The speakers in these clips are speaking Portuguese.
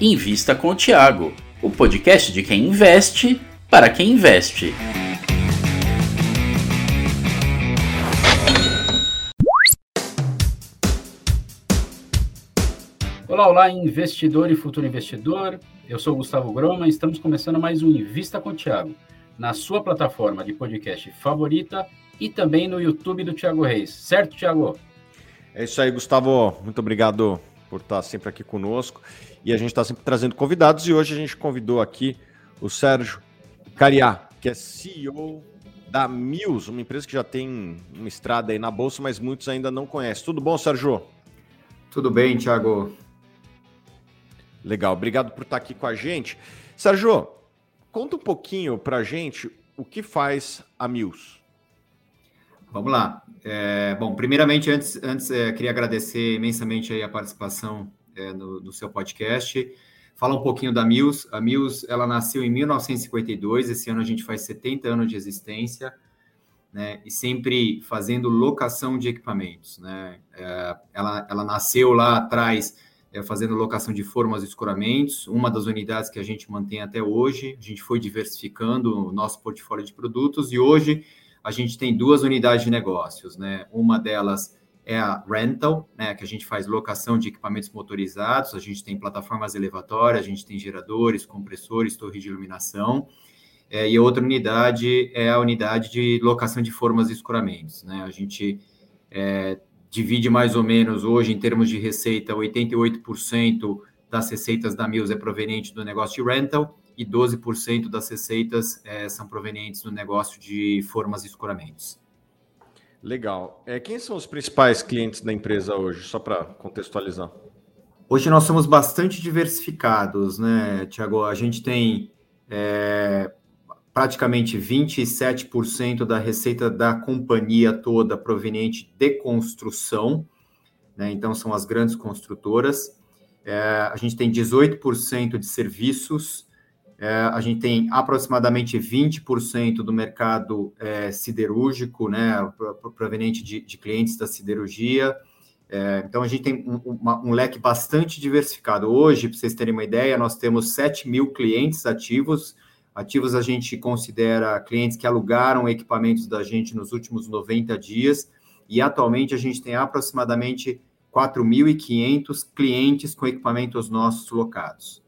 Invista com o Tiago, o podcast de quem investe para quem investe. Olá, olá, investidor e futuro investidor. Eu sou Gustavo Groma e estamos começando mais um Invista com o Tiago, na sua plataforma de podcast favorita e também no YouTube do Tiago Reis. Certo, Tiago? É isso aí, Gustavo. Muito obrigado por estar sempre aqui conosco. E a gente está sempre trazendo convidados. E hoje a gente convidou aqui o Sérgio Cariá, que é CEO da Mills, uma empresa que já tem uma estrada aí na bolsa, mas muitos ainda não conhecem. Tudo bom, Sérgio? Tudo bem, Thiago. Legal, obrigado por estar aqui com a gente. Sérgio, conta um pouquinho para a gente o que faz a Mills. Vamos lá. É, bom, primeiramente, antes, antes é, queria agradecer imensamente aí a participação é, no, no, seu podcast. Fala um pouquinho da Mills. A Mills, ela nasceu em 1952, esse ano a gente faz 70 anos de existência, né, e sempre fazendo locação de equipamentos, né. É, ela, ela nasceu lá atrás é, fazendo locação de formas e escoramentos, uma das unidades que a gente mantém até hoje. A gente foi diversificando o nosso portfólio de produtos e hoje a gente tem duas unidades de negócios, né? Uma delas é a rental, né, que a gente faz locação de equipamentos motorizados, a gente tem plataformas elevatórias, a gente tem geradores, compressores, torre de iluminação. É, e a outra unidade é a unidade de locação de formas e escoramentos. Né? A gente é, divide mais ou menos hoje, em termos de receita, 88% das receitas da Mills é proveniente do negócio de rental e 12% das receitas é, são provenientes do negócio de formas e escoramentos. Legal. É, quem são os principais clientes da empresa hoje, só para contextualizar? Hoje nós somos bastante diversificados, né, Tiago? A gente tem é, praticamente 27% da receita da companhia toda proveniente de construção, né? então são as grandes construtoras. É, a gente tem 18% de serviços, é, a gente tem aproximadamente 20% do mercado é, siderúrgico, né, proveniente de, de, clientes da siderurgia. É, então, a gente tem um, uma, um, leque bastante diversificado. Hoje, para vocês terem uma ideia, nós temos 7 mil clientes ativos. Ativos a gente considera clientes que alugaram equipamentos da gente nos últimos 90 dias. E atualmente a gente tem aproximadamente 4.500 clientes com equipamentos nossos locados.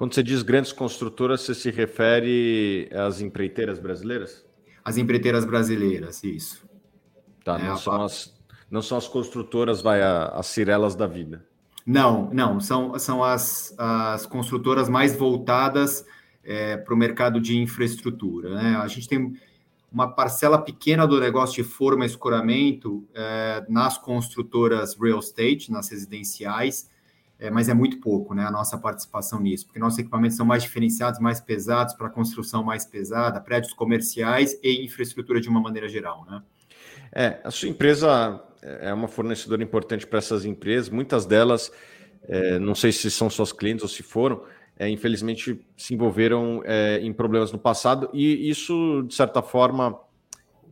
Quando você diz grandes construtoras, você se refere às empreiteiras brasileiras? As empreiteiras brasileiras, isso. Tá, é, não, são as, não são as construtoras, vai, as cirelas da vida. Não, não, são, são as, as construtoras mais voltadas é, para o mercado de infraestrutura. Né? A gente tem uma parcela pequena do negócio de forma e escoramento é, nas construtoras real estate, nas residenciais, é, mas é muito pouco né, a nossa participação nisso, porque nossos equipamentos são mais diferenciados, mais pesados, para construção mais pesada, prédios comerciais e infraestrutura de uma maneira geral. Né? É, a sua empresa é uma fornecedora importante para essas empresas, muitas delas, é, não sei se são suas clientes ou se foram, é, infelizmente se envolveram é, em problemas no passado, e isso, de certa forma,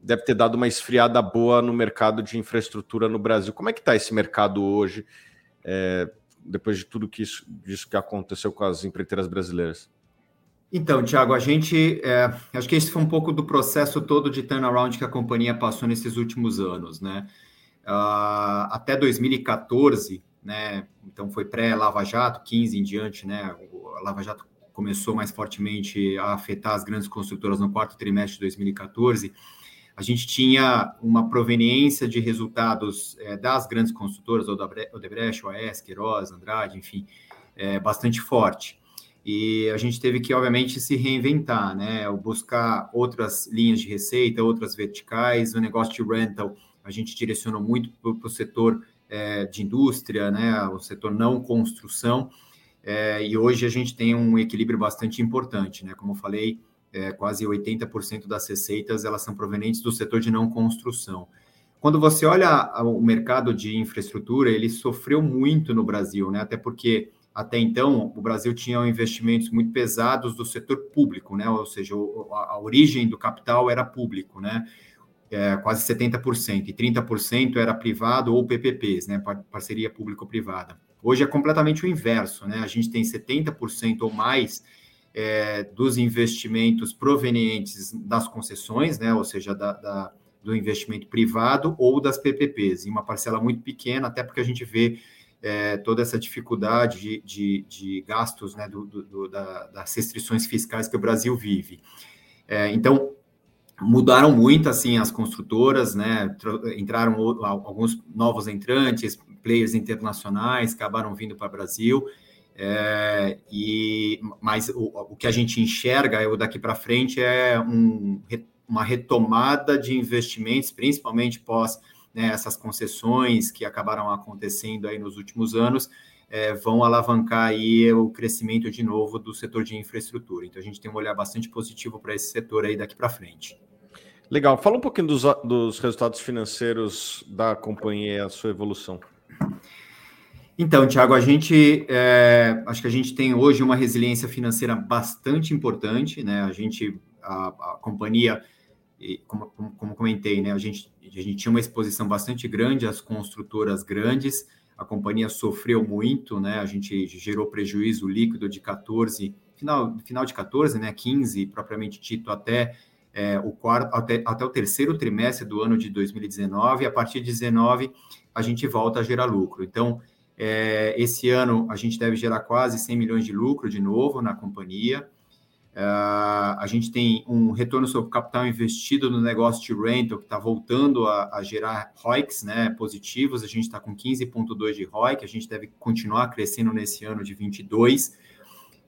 deve ter dado uma esfriada boa no mercado de infraestrutura no Brasil. Como é que está esse mercado hoje? É, depois de tudo que isso, disso que aconteceu com as empreiteiras brasileiras? Então, Tiago, a gente é, acho que esse foi um pouco do processo todo de turnaround que a companhia passou nesses últimos anos, né? Uh, até 2014, né? Então foi pré-Lava Jato, 15 em diante, né? A Lava Jato começou mais fortemente a afetar as grandes construtoras no quarto trimestre de 2014 a gente tinha uma proveniência de resultados é, das grandes construtoras, Odebrecht, OAS, Queiroz, Andrade, enfim, é, bastante forte. E a gente teve que, obviamente, se reinventar, né? Buscar outras linhas de receita, outras verticais. O negócio de rental, a gente direcionou muito para o setor é, de indústria, né? O setor não construção. E hoje a gente tem um equilíbrio bastante importante, né? Como eu falei, é, quase 80% das receitas elas são provenientes do setor de não construção. Quando você olha o mercado de infraestrutura, ele sofreu muito no Brasil, né? Até porque até então o Brasil tinha investimentos muito pesados do setor público, né? Ou seja, a, origem do capital era público, né? É, quase 70%, e 30% era privado ou PPPs, né? Parceria público-privada. Hoje é completamente o inverso, né? A gente tem 70% ou mais é, dos investimentos provenientes das concessões, né? Ou seja, da, da, do investimento privado ou das PPPs, em uma parcela muito pequena, até porque a gente vê é, toda essa dificuldade de, de, de gastos, né? Do, do, da, das restrições fiscais que o Brasil vive. É, então, mudaram muito assim as construtoras, né? Entraram alguns novos entrantes, players internacionais acabaram vindo para o Brasil. É, e mas o, o, que a gente enxerga eu daqui para frente é um, uma retomada de investimentos, principalmente pós né, essas concessões que acabaram acontecendo aí nos últimos anos, é, vão alavancar aí o crescimento de novo do setor de infraestrutura. Então a gente tem um olhar bastante positivo para esse setor aí daqui para frente. Legal. Fala um pouquinho dos, dos resultados financeiros da companhia a sua evolução. Então, Tiago, a gente é, acho que a gente tem hoje uma resiliência financeira bastante importante, né? A gente, a, a companhia, como, como, como, comentei, né? A gente, a gente tinha uma exposição bastante grande às construtoras grandes, a companhia sofreu muito, né? A gente gerou prejuízo líquido de 14, final, final de 14, né? 15, propriamente dito, até é, o quarto, até, até o terceiro trimestre do ano de 2019, e a partir de 19 a gente volta a gerar lucro. Então, é, esse ano a gente deve gerar quase 100 milhões de lucro de novo na companhia. É, a gente tem um retorno sobre capital investido no negócio de rental que está voltando a, a, gerar ROICs né, positivos. A gente está com 15,2 de ROIC, a gente deve continuar crescendo nesse ano de 22.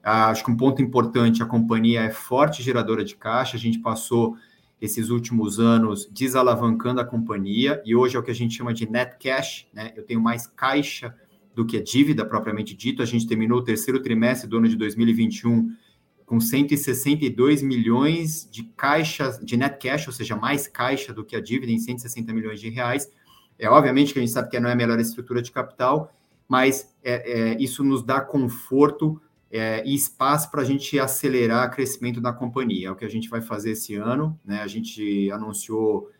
Ah, acho que um ponto importante, a companhia é forte geradora de caixa, a gente passou esses últimos anos desalavancando a companhia, e hoje é o que a gente chama de net cash, né? Eu tenho mais caixa do que a dívida propriamente dito. A gente terminou o terceiro trimestre do ano de 2021 com 162 milhões de caixas de net cash, ou seja, mais caixa do que a dívida em 160 milhões de reais. É obviamente que a gente sabe que não é a melhor estrutura de capital, mas é, é, isso nos dá conforto é, e espaço para a gente acelerar o crescimento da companhia. É o que a gente vai fazer esse ano. Né? A gente anunciou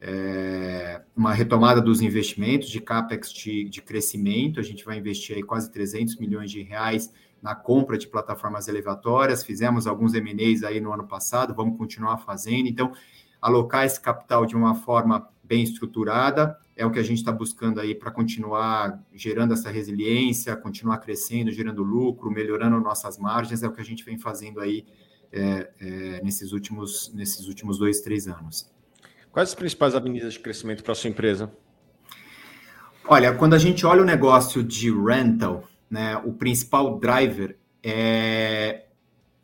é, uma retomada dos investimentos de CAPEX de, de, crescimento. A gente vai investir aí quase 300 milhões de reais na compra de plataformas elevatórias. Fizemos alguns M&As aí no ano passado, vamos continuar fazendo. Então, alocar esse capital de uma forma bem estruturada é o que a gente está buscando aí para continuar gerando essa resiliência, continuar crescendo, gerando lucro, melhorando nossas margens, é o que a gente vem fazendo aí é, é, nesses, últimos, nesses últimos dois, três anos. Quais as principais avenidas de crescimento para a sua empresa? Olha, quando a gente olha o negócio de rental, né, o principal driver é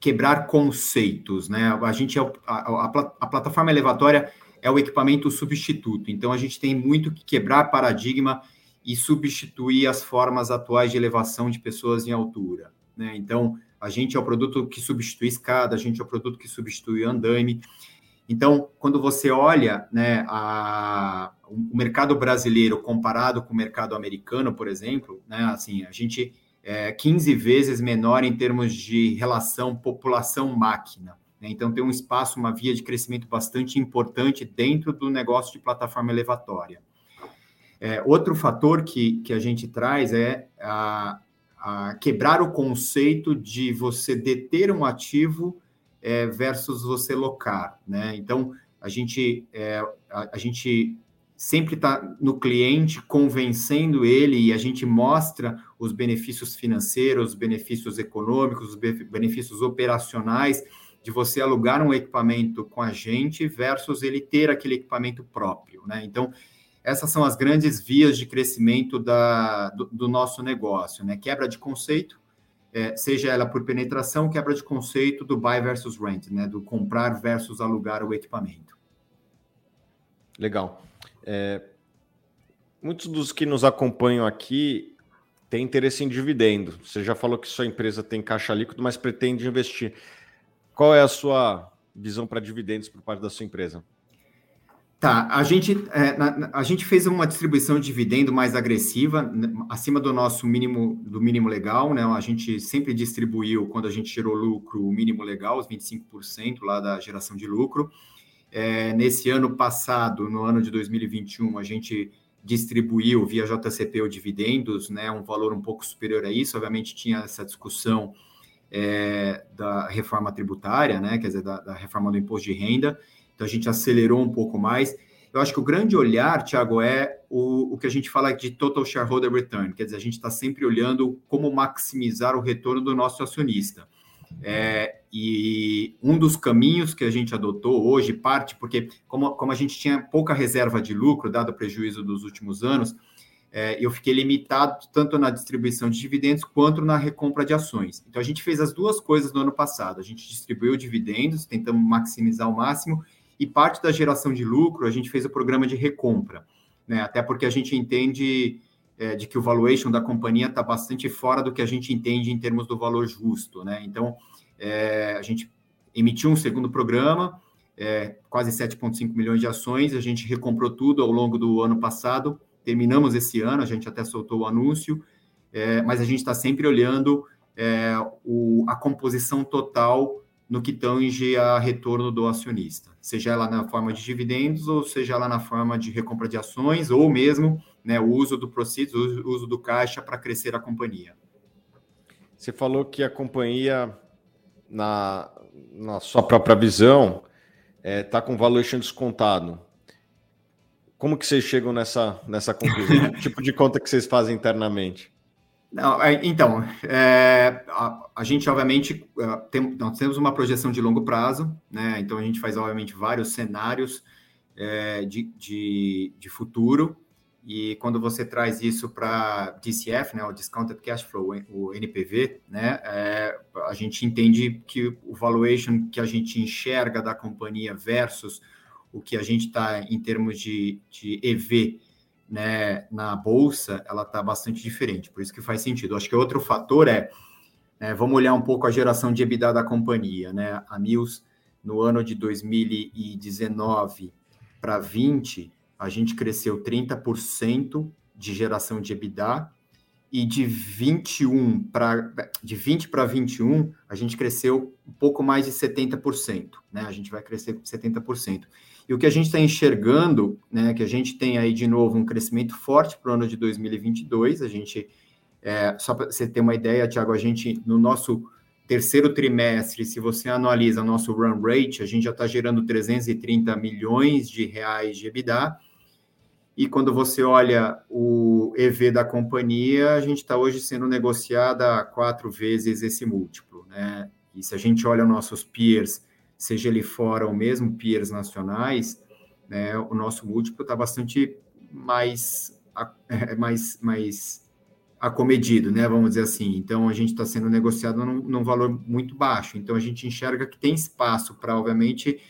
quebrar conceitos, né? A gente é a, a, a plataforma elevatória é o equipamento substituto. Então, a gente tem muito que quebrar paradigma e substituir as formas atuais de elevação de pessoas em altura. Né? Então, a gente é o produto que substitui escada, a gente é o produto que substitui andaime. Então, quando você olha né, a, o mercado brasileiro comparado com o mercado americano, por exemplo, né, assim, a gente é 15 vezes menor em termos de relação população-máquina. Né? Então, tem um espaço, uma via de crescimento bastante importante dentro do negócio de plataforma elevatória. É, outro fator que, que a gente traz é a, a quebrar o conceito de você deter um ativo é, versus você locar. Né? Então, a gente, é, a, a gente sempre está no cliente, convencendo ele e a gente mostra os benefícios financeiros, os benefícios econômicos, os benefícios operacionais de você alugar um equipamento com a gente versus ele ter aquele equipamento próprio, né? Então, essas são as grandes vias de crescimento da, do, do nosso negócio, né? Quebra de conceito, é, seja ela por penetração, quebra de conceito do buy versus rent, né? Do comprar versus alugar o equipamento. Legal. É, muitos dos que nos acompanham aqui têm interesse em dividendo. Você já falou que sua empresa tem caixa líquido, mas pretende investir. Qual é a sua visão para dividendos por parte da sua empresa? Tá, a gente, é, a gente fez uma distribuição de dividendo mais agressiva, né, acima do nosso mínimo, do mínimo legal, né? A gente sempre distribuiu, quando a gente gerou lucro, o mínimo legal, os 25% lá da geração de lucro. É, nesse ano passado, no ano de 2021, a gente distribuiu via JCP ou dividendos, né, um valor um pouco superior a isso. Obviamente tinha essa discussão é, da reforma tributária, né, quer dizer, da, da, reforma do imposto de renda. Então a gente acelerou um pouco mais. Eu acho que o grande olhar, Thiago, é o, o que a gente fala de total shareholder return, quer dizer, a gente está sempre olhando como maximizar o retorno do nosso acionista. É, e um dos caminhos que a gente adotou hoje, parte porque, como, como a gente tinha pouca reserva de lucro, dado o prejuízo dos últimos anos, é, eu fiquei limitado tanto na distribuição de dividendos quanto na recompra de ações. Então, a gente fez as duas coisas no ano passado. A gente distribuiu dividendos, tentamos maximizar ao máximo, e parte da geração de lucro, a gente fez o programa de recompra. Né? Até porque a gente entende é, de que o valuation da companhia está bastante fora do que a gente entende em termos do valor justo. Né? Então, é, a gente emitiu um segundo programa, é, quase 7,5 milhões de ações, a gente recomprou tudo ao longo do ano passado, terminamos esse ano, a gente até soltou o anúncio, é, mas a gente está sempre olhando é, o, a composição total no que tange a retorno do acionista, seja ela na forma de dividendos ou seja ela na forma de recompra de ações ou mesmo né, o uso do proceeds, o uso do caixa para crescer a companhia. Você falou que a companhia, na, na sua própria visão, está é, tá com valuation descontado. Como que vocês chegam nessa, nessa conclusão? que tipo de conta que vocês fazem internamente? Não, é, então, é, a, a, gente obviamente é, tem, nós temos uma projeção de longo prazo, né? Então a gente faz obviamente vários cenários é, de, de, de, futuro. E quando você traz isso para DCF, né, o Discounted Cash Flow, o NPV, né, é, a gente entende que o valuation que a gente enxerga da companhia versus o que a gente está em termos de, de EV né, na bolsa, ela está bastante diferente, por isso que faz sentido. Acho que outro fator é, é, vamos olhar um pouco a geração de EBITDA da companhia, né? A Mills, no ano de 2019 para 20, a gente cresceu 30% de geração de EBITDA e de 21 para de 20 para 21, a gente cresceu um pouco mais de 70%, né? A gente vai crescer 70%. E o que a gente está enxergando, né, que a gente tem aí de novo um crescimento forte para o ano de 2022. A gente, é, só para você ter uma ideia, Tiago, a gente no nosso terceiro trimestre, se você analisa nosso run rate, a gente já está gerando 330 milhões de reais de EBITDA. E quando você olha o EV da companhia, a gente está hoje sendo negociada quatro vezes esse múltiplo, né? E se a gente olha nossos peers seja ele fora ou mesmo peers nacionais, né, o nosso múltiplo está bastante mais, mais, mais acomedido, né, vamos dizer assim. Então, a gente está sendo negociado num, num, valor muito baixo. Então, a gente enxerga que tem espaço para, obviamente,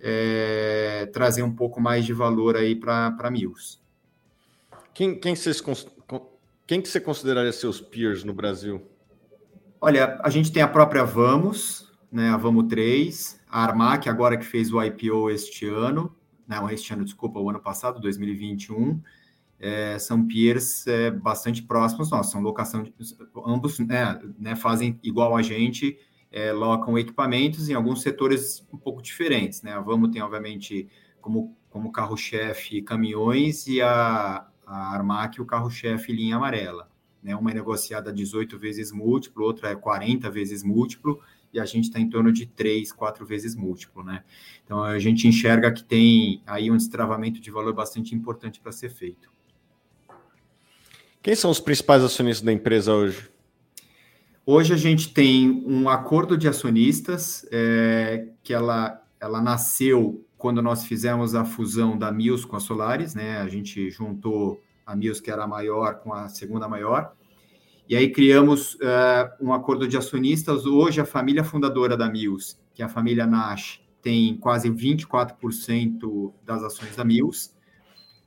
é, trazer um pouco mais de valor aí para Mills. Quem, quem, vocês, quem que você consideraria seus peers no Brasil? Olha, a gente tem a própria Vamos, né, a Vamos 3, a Armac, agora que fez o IPO este ano, não, este ano, desculpa, o ano passado, 2021, é, são peers é, bastante próximos nós, são locação, de, ambos né, né, fazem igual a gente, é, locam equipamentos em alguns setores um pouco diferentes, né, a Vamos tem, obviamente, como, como carro-chefe caminhões e a, a Armac o carro-chefe linha amarela, né, uma é negociada 18 vezes múltiplo, outra é 40 vezes múltiplo, e a gente está em torno de três, quatro vezes múltiplo, né? Então a gente enxerga que tem aí um destravamento de valor bastante importante para ser feito. Quem são os principais acionistas da empresa hoje? Hoje a gente tem um acordo de acionistas é, que ela, ela nasceu quando nós fizemos a fusão da Mills com a Solaris, né? A gente juntou a Mills, que era a maior, com a segunda maior. E aí criamos uh, um acordo de acionistas. Hoje, a família fundadora da Mills, que é a família Nash, tem quase 24% das ações da Mills.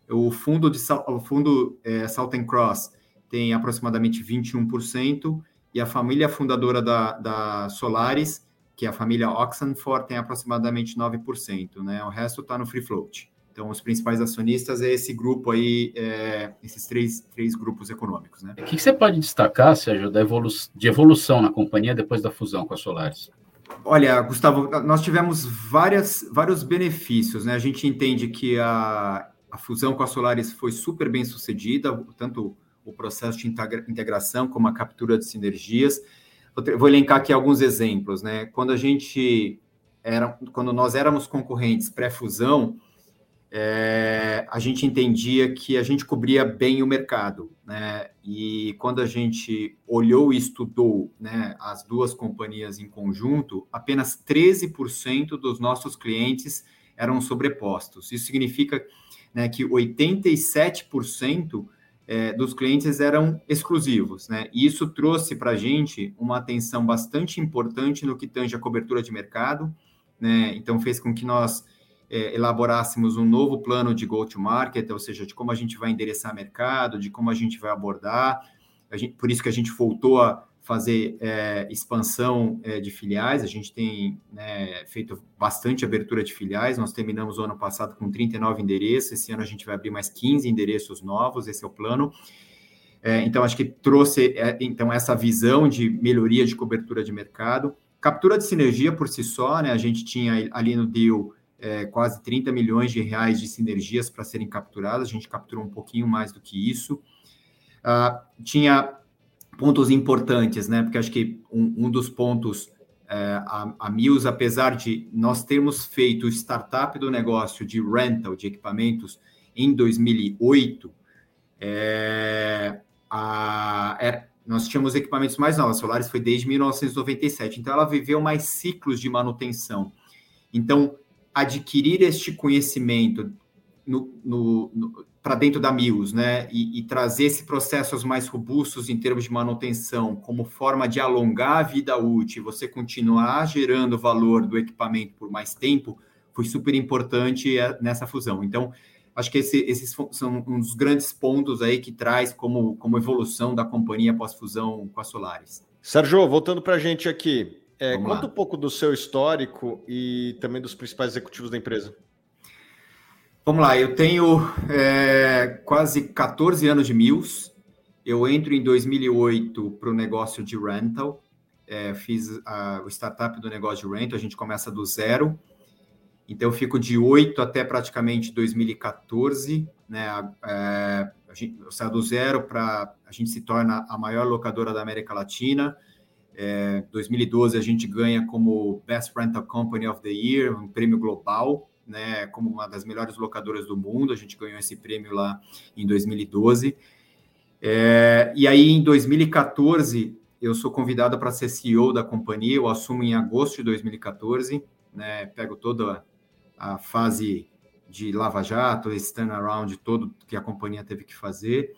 O fundo de o fundo é, Southern Cross tem aproximadamente 21%, e a família fundadora da, da Solaris, que é a família Oxenford, tem aproximadamente 9%. Né? O resto está no free float. Então, os principais acionistas é esse grupo aí, é, esses três, três grupos econômicos. Né? O que você pode destacar, Sérgio, da evolu de evolução na companhia depois da fusão com a Solaris? Olha, Gustavo, nós tivemos várias, vários benefícios. Né? A gente entende que a, a fusão com a Solaris foi super bem sucedida, tanto o processo de integração como a captura de sinergias. Vou elencar aqui alguns exemplos, né? Quando a gente era, quando nós éramos concorrentes pré-fusão, é, a gente entendia que a gente cobria bem o mercado, né? E quando a gente olhou e estudou né, as duas companhias em conjunto, apenas 13% dos nossos clientes eram sobrepostos. Isso significa né, que 87% é, dos clientes eram exclusivos, né? E isso trouxe para a gente uma atenção bastante importante no que tange a cobertura de mercado, né? Então fez com que nós é, elaborássemos um novo plano de go-to-market, ou seja, de como a gente vai endereçar mercado, de como a gente vai abordar. Gente, por isso que a gente voltou a fazer é, expansão é, de filiais, a gente tem né, feito bastante abertura de filiais, nós terminamos o ano passado com 39 endereços, esse ano a gente vai abrir mais 15 endereços novos, esse é o plano. É, então, acho que trouxe é, então essa visão de melhoria de cobertura de mercado. Captura de sinergia por si só, né, a gente tinha ali no deal é, quase 30 milhões de reais de sinergias para serem capturadas, a gente capturou um pouquinho mais do que isso. Uh, tinha pontos importantes, né? Porque acho que um, um dos pontos, é, a, a Mills, apesar de nós termos feito o startup do negócio de rental de equipamentos em 2008, é, a, é, nós tínhamos equipamentos mais novos, Solaris foi desde 1997, então ela viveu mais ciclos de manutenção. Então, adquirir este conhecimento no, no, no para dentro da Mills, né, e, e, trazer esses processos mais robustos em termos de manutenção, como forma de alongar a vida útil, você continuar gerando valor do equipamento por mais tempo, foi super importante é, nessa fusão. Então, acho que esse, esses são dos grandes pontos aí que traz como, como evolução da companhia pós-fusão com a Solaris. Sérgio, voltando para a gente aqui, é, conta um pouco do seu histórico e também dos principais executivos da empresa. Vamos lá, eu tenho é, quase 14 anos de Mills. Eu entro em 2008 para o negócio de rental. É, fiz a, o startup do negócio de rental, a gente começa do zero. Então, eu fico de 8 até praticamente 2014. Né? É, a gente, eu saio do zero para... A gente se torna a maior locadora da América Latina. É, 2012 a gente ganha como Best Rental Company of the Year, um prêmio global, né, como uma das melhores locadoras do mundo. A gente ganhou esse prêmio lá em 2012. É, e aí, em 2014, eu sou convidado para ser CEO da companhia. Eu assumo em agosto de 2014, né, pego toda a fase de Lava Jato, esse turnaround todo que a companhia teve que fazer.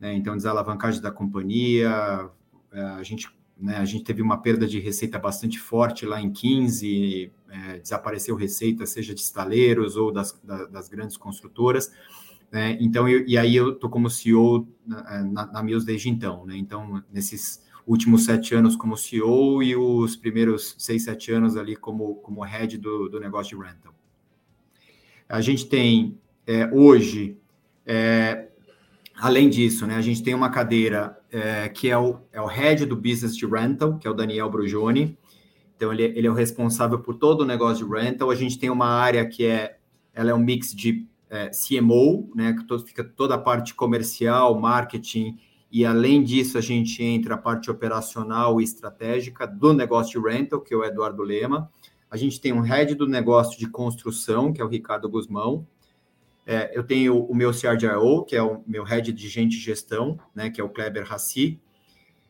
Né, então, desalavancagem da companhia, a gente né? A gente teve uma perda de receita bastante forte lá em 15, é, desapareceu receita, seja de estaleiros ou das, da, das grandes construtoras. Né? Então, eu, e aí eu estou como CEO na, na, na Mills desde então. Né? Então, nesses últimos sete anos como CEO e os primeiros seis, sete anos ali como, como head do, do negócio de rental. A gente tem é, hoje é, Além disso, né, a gente tem uma cadeira é, que é o, é o head do business de rental, que é o Daniel Brugioni. Então, ele, ele é o responsável por todo o negócio de rental. A gente tem uma área que é, ela é um mix de é, CMO, né, que todo, fica toda a parte comercial, marketing, e além disso, a gente entra a parte operacional e estratégica do negócio de rental, que é o Eduardo Lema. A gente tem um head do negócio de construção, que é o Ricardo Guzmão. É, eu tenho o meu CRDIO, que é o meu head de gente e gestão, né, que é o Kleber Hassi.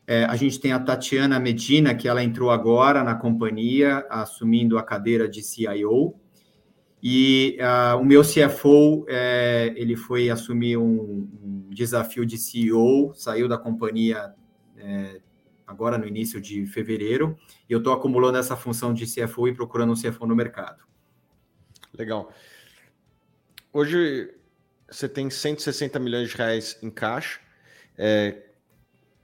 É, a gente tem a Tatiana Medina, que ela entrou agora na companhia, assumindo a cadeira de CIO. E uh, o meu CFO, é, ele foi assumir um, um, desafio de CEO, saiu da companhia é, agora no início de fevereiro, e eu estou acumulando essa função de CFO e procurando um CFO no mercado. Legal. Hoje você tem 160 milhões de reais em caixa. É,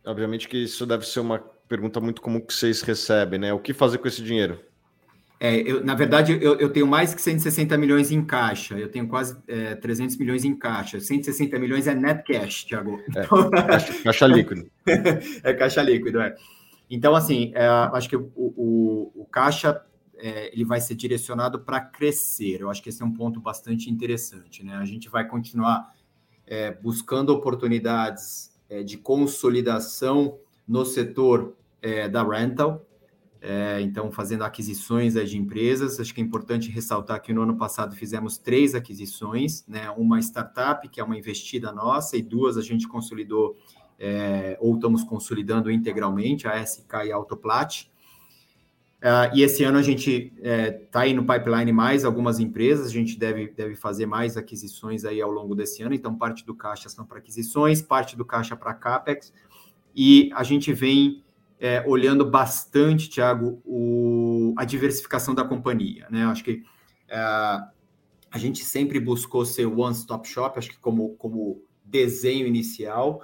obviamente que isso deve ser uma pergunta muito comum que vocês recebem, né? O que fazer com esse dinheiro? É, eu, na verdade, eu, eu, tenho mais que 160 milhões em caixa. Eu tenho quase é, 300 milhões em caixa. 160 milhões é net cash, Thiago. É, caixa, caixa líquido. é caixa líquido, é. Então, assim, é, acho que o, o, o caixa é, ele vai ser direcionado para crescer. Eu acho que esse é um ponto bastante interessante. Né? A gente vai continuar é, buscando oportunidades é, de consolidação no setor é, da rental, é, então fazendo aquisições de empresas. Acho que é importante ressaltar que no ano passado fizemos três aquisições, né? uma startup, que é uma investida nossa, e duas a gente consolidou é, ou estamos consolidando integralmente, a SK e a Autoplat. Uh, e esse ano a gente está é, tá aí no pipeline mais algumas empresas, a gente deve, deve fazer mais aquisições aí ao longo desse ano, então parte do caixa são para aquisições, parte do caixa para CAPEX, e a gente vem é, olhando bastante, Tiago, a diversificação da companhia. Né? Acho que é, a gente sempre buscou ser one-stop shop, acho que como, como desenho inicial,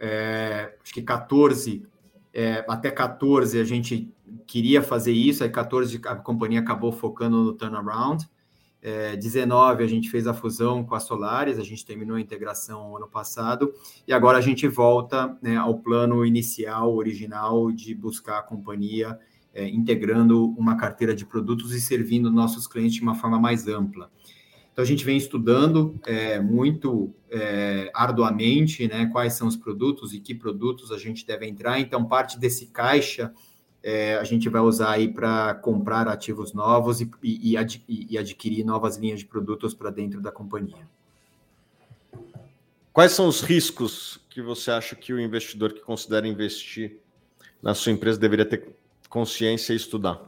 é, acho que 14 é, até 14 a gente queria fazer isso, aí 14 a companhia acabou focando no turnaround. É, 19 a gente fez a fusão com a Solaris, a gente terminou a integração ano passado, e agora a gente volta né, ao plano inicial, original, de buscar a companhia é, integrando uma carteira de produtos e servindo nossos clientes de uma forma mais ampla. Então, a gente vem estudando é, muito é, arduamente né, quais são os produtos e que produtos a gente deve entrar. Então, parte desse caixa é, a gente vai usar aí para comprar ativos novos e, e, e, adquirir novas linhas de produtos para dentro da companhia. Quais são os riscos que você acha que o investidor que considera investir na sua empresa deveria ter consciência e estudar?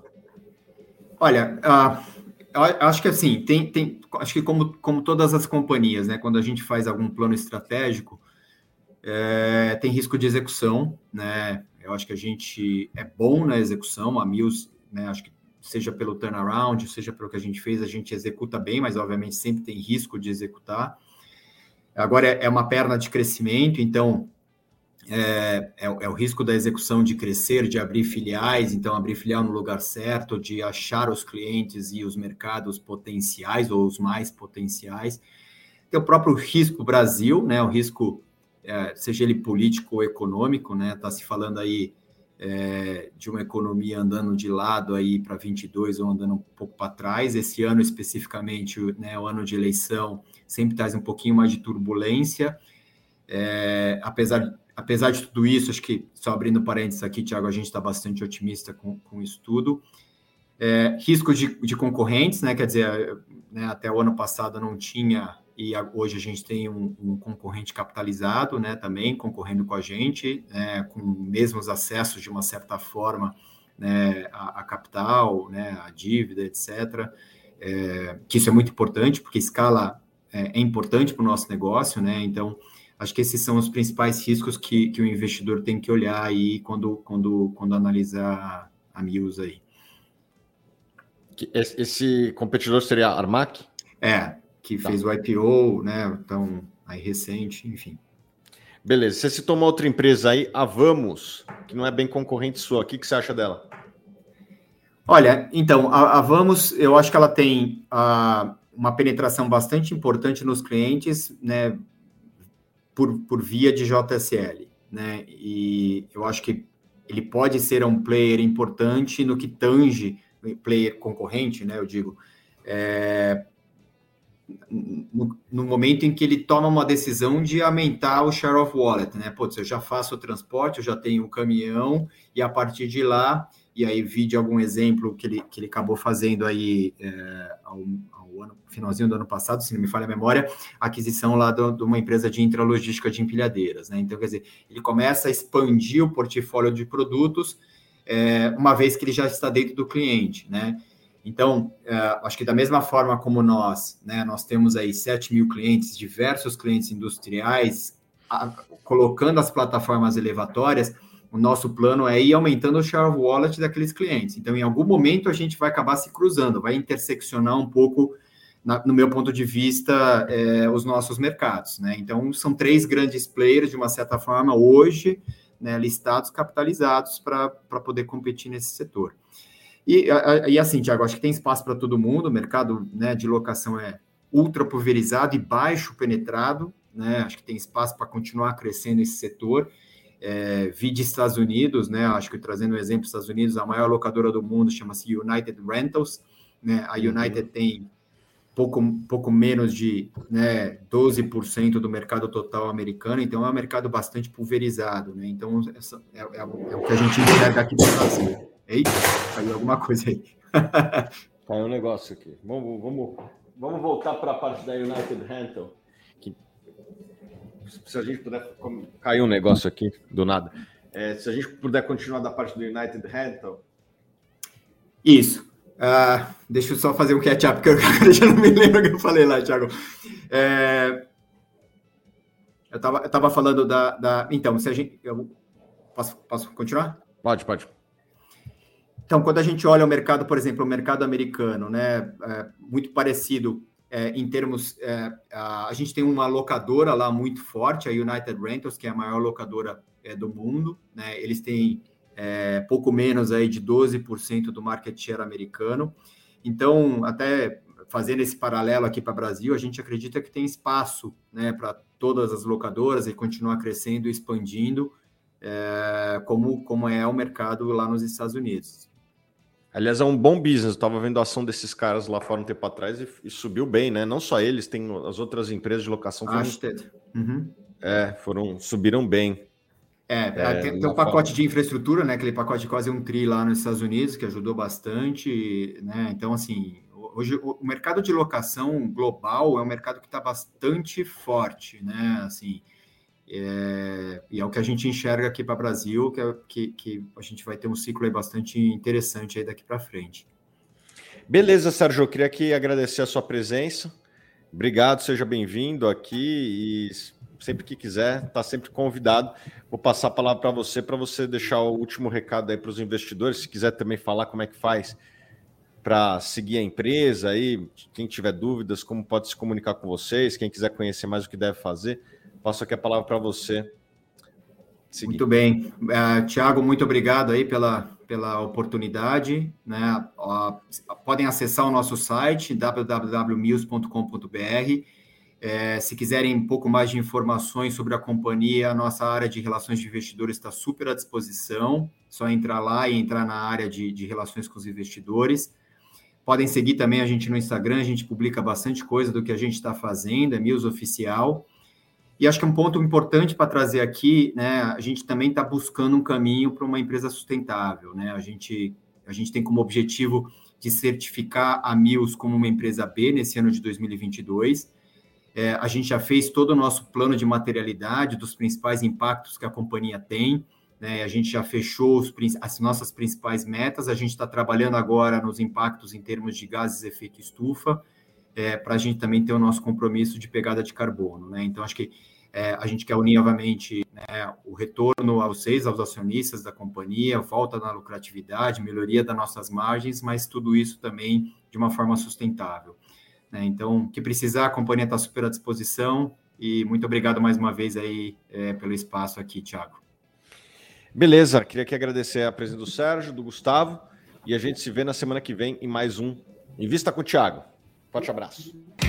Olha, uh, acho que assim, tem, tem, acho que como, como todas as companhias, né, quando a gente faz algum plano estratégico, é, tem risco de execução, né? Eu acho que a gente é bom na execução, a Mills, né, acho que seja pelo turnaround, seja pelo que a gente fez, a gente executa bem, mas obviamente sempre tem risco de executar. Agora é, uma perna de crescimento, então é, é, é, o risco da execução de crescer, de abrir filiais, então abrir filial no lugar certo, de achar os clientes e os mercados potenciais ou os mais potenciais. Tem o próprio risco Brasil, né? O risco, seja ele político ou econômico, né? Está se falando aí é, de uma economia andando de lado aí para 22 ou andando um pouco para trás. Esse ano especificamente, né? O ano de eleição sempre traz um pouquinho mais de turbulência. É, apesar apesar de tudo isso, acho que, só abrindo parênteses aqui, Tiago, a gente está bastante otimista com, com isso tudo. É, risco de, de, concorrentes, né? Quer dizer, né, até o ano passado não tinha, e hoje a gente tem um, um concorrente capitalizado, né? Também concorrendo com a gente, né, com mesmos acessos de uma certa forma né, a, a capital, né, a dívida, etc. É, que isso é muito importante, porque escala é, é importante para o nosso negócio, né? Então, Acho que esses são os principais riscos que, que o investidor tem que olhar aí quando, quando, quando analisar a Mills aí. Esse competidor seria a Armac? É, que tá. fez o IPO, né? Então, aí recente, enfim. Beleza. Você citou uma outra empresa aí, a Vamos, que não é bem concorrente sua. O que, que você acha dela? Olha, então, a, a Vamos, eu acho que ela tem a, uma penetração bastante importante nos clientes, né? por, por via de JSL, né? E eu acho que ele pode ser um player importante no que tange player concorrente, né? Eu digo, é, no, no, momento em que ele toma uma decisão de aumentar o share of wallet, né? Putz, eu já faço o transporte, eu já tenho o caminhão, e a partir de lá, e aí vi de algum exemplo que ele, que ele acabou fazendo aí é, ao, ano, finalzinho do ano passado, se não me falha a memória, a aquisição lá do, de uma empresa de intralogística de empilhadeiras, né? Então, quer dizer, ele começa a expandir o portfólio de produtos, é, uma vez que ele já está dentro do cliente, né? Então, é, acho que da mesma forma como nós, né, nós temos aí 7 mil clientes, diversos clientes industriais, a, colocando as plataformas elevatórias, o nosso plano é ir aumentando o share of wallet daqueles clientes. Então, em algum momento, a gente vai acabar se cruzando, vai interseccionar um pouco na, no meu ponto de vista, é, os nossos mercados. Né? Então, são três grandes players, de uma certa forma, hoje, né, listados, capitalizados para poder competir nesse setor. E, e assim, Tiago, acho que tem espaço para todo mundo, o mercado né, de locação é ultra pulverizado e baixo penetrado, né? acho que tem espaço para continuar crescendo esse setor. é, vi de Estados Unidos, né? Acho que trazendo um exemplo, Estados Unidos, a maior locadora do mundo chama-se United Rentals, né? A uhum. United uhum. tem pouco, pouco menos de né, 12% do mercado total americano, então é um mercado bastante pulverizado, né? Então, essa é, é, é o que a gente enxerga aqui no Brasil. Eita, caiu alguma coisa aí. caiu um negócio aqui. Vamos, vamos, vamos voltar para a parte da United Rental. Que, se a gente puder. Caiu um negócio aqui, do nada. É, se a gente puder continuar da parte do United Rental. Isso. Uh, deixa eu só fazer um catch-up, porque eu já não me lembro o que eu falei lá, Thiago. É, eu estava eu tava falando da, da. Então, se a gente. Eu, posso, posso continuar? Pode, pode. Então, quando a gente olha o mercado, por exemplo, o mercado americano, né, é muito parecido é, em termos. É, a, a, gente tem uma locadora lá muito forte, a United Rentals, que é a maior locadora é, do mundo. Né, eles têm é, pouco menos aí de 12% do market share americano. Então, até fazendo esse paralelo aqui para o Brasil, a gente acredita que tem espaço né, para todas as locadoras e continuar crescendo e expandindo, é, como, como é o mercado lá nos Estados Unidos. Aliás, é um bom business. Eu estava vendo a ação desses caras lá fora um tempo atrás e, e, subiu bem, né? Não só eles, tem as outras empresas de locação. Foram, uhum. É, foram, subiram bem. É, é tem, tem um pacote de infraestrutura, né? Aquele pacote de quase um tri lá nos Estados Unidos, que ajudou bastante, né? Então, assim, hoje o mercado de locação global é um mercado que está bastante forte, né? Assim, é, e é o que a gente enxerga aqui para o Brasil, que, é, que, que, a gente vai ter um ciclo bastante interessante aí daqui para frente. Beleza, Sérgio, eu queria aqui agradecer a sua presença. Obrigado, seja bem-vindo aqui e sempre que quiser, está sempre convidado. Vou passar a palavra para você, para você deixar o último recado aí para os investidores. Se quiser também falar como é que faz para seguir a empresa aí, quem tiver dúvidas, como pode se comunicar com vocês, quem quiser conhecer mais o que deve fazer, passo aqui a palavra para você. Seguir. Muito bem. Uh, é, Tiago, muito obrigado aí pela, pela oportunidade. Né? Uh, podem acessar o nosso site www.mills.com.br é, se quiserem um pouco mais de informações sobre a companhia, a nossa área de relações de investidores está super à disposição. Só entrar lá e entrar na área de, de relações com os investidores. Podem seguir também a gente no Instagram, a gente publica bastante coisa do que a gente está fazendo, é Mills Oficial. E acho que um ponto importante para trazer aqui, né, a gente também está buscando um caminho para uma empresa sustentável, né? A gente, a gente tem como objetivo de certificar a Mills como uma empresa B nesse ano de 2022. É, a gente já fez todo o nosso plano de materialidade dos principais impactos que a companhia tem. Né? A gente já fechou os, as nossas principais metas. A gente está trabalhando agora nos impactos em termos de gases efeito estufa, é, para a gente também ter o nosso compromisso de pegada de carbono. Né? Então, acho que é, a gente quer unir novamente né, o retorno aos seis, aos acionistas da companhia, volta na lucratividade, melhoria das nossas margens, mas tudo isso também de uma forma sustentável. Né? Então, que precisar, a companhia está super à disposição. E muito obrigado mais uma vez aí é, pelo espaço aqui, Thiago. Beleza, queria aqui agradecer a presença do Sérgio, do Gustavo, e a gente se vê na semana que vem em mais um Invista com o Thiago. Forte abraço.